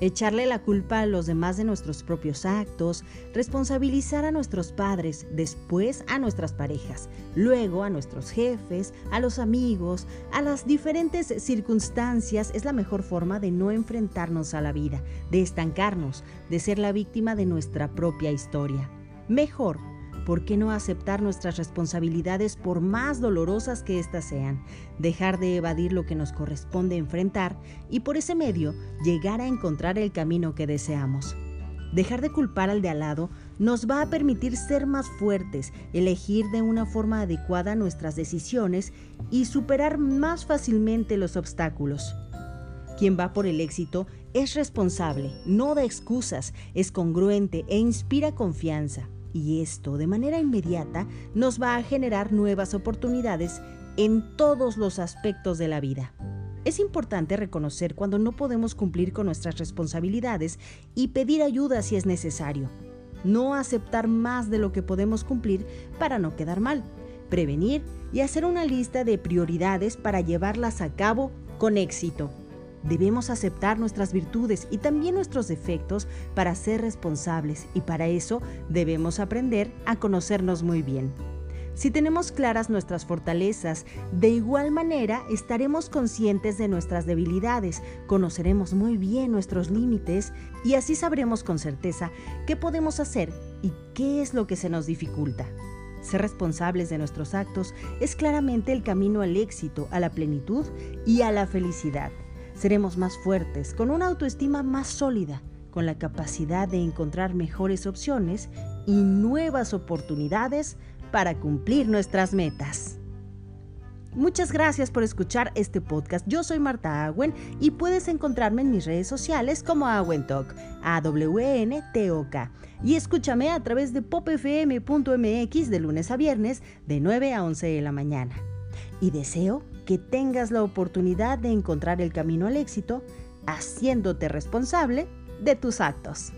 echarle la culpa a los demás de nuestros propios actos, responsabilizar a nuestros padres, después a nuestras parejas, luego a nuestros jefes, a los amigos, a las diferentes circunstancias es la mejor forma de no enfrentarnos a la vida, de estancarnos, de ser la víctima de nuestra propia historia. Mejor ¿por qué no aceptar nuestras responsabilidades por más dolorosas que éstas sean? Dejar de evadir lo que nos corresponde enfrentar y por ese medio llegar a encontrar el camino que deseamos. Dejar de culpar al de al lado nos va a permitir ser más fuertes, elegir de una forma adecuada nuestras decisiones y superar más fácilmente los obstáculos. Quien va por el éxito es responsable, no da excusas, es congruente e inspira confianza y esto de manera inmediata nos va a generar nuevas oportunidades en todos los aspectos de la vida. Es importante reconocer cuando no podemos cumplir con nuestras responsabilidades y pedir ayuda si es necesario. No aceptar más de lo que podemos cumplir para no quedar mal. Prevenir y hacer una lista de prioridades para llevarlas a cabo con éxito. Debemos aceptar nuestras virtudes y también nuestros defectos para ser responsables y para eso debemos aprender a conocernos muy bien. Si tenemos claras nuestras fortalezas, de igual manera estaremos conscientes de nuestras debilidades, conoceremos muy bien nuestros límites y así sabremos con certeza qué podemos hacer y qué es lo que se nos dificulta. Ser responsables de nuestros actos es claramente el camino al éxito, a la plenitud y a la felicidad. Seremos más fuertes, con una autoestima más sólida, con la capacidad de encontrar mejores opciones y nuevas oportunidades para cumplir nuestras metas. Muchas gracias por escuchar este podcast. Yo soy Marta Agüen y puedes encontrarme en mis redes sociales como Talk, a w n t o k Y escúchame a través de popfm.mx de lunes a viernes de 9 a 11 de la mañana. Y deseo que tengas la oportunidad de encontrar el camino al éxito haciéndote responsable de tus actos.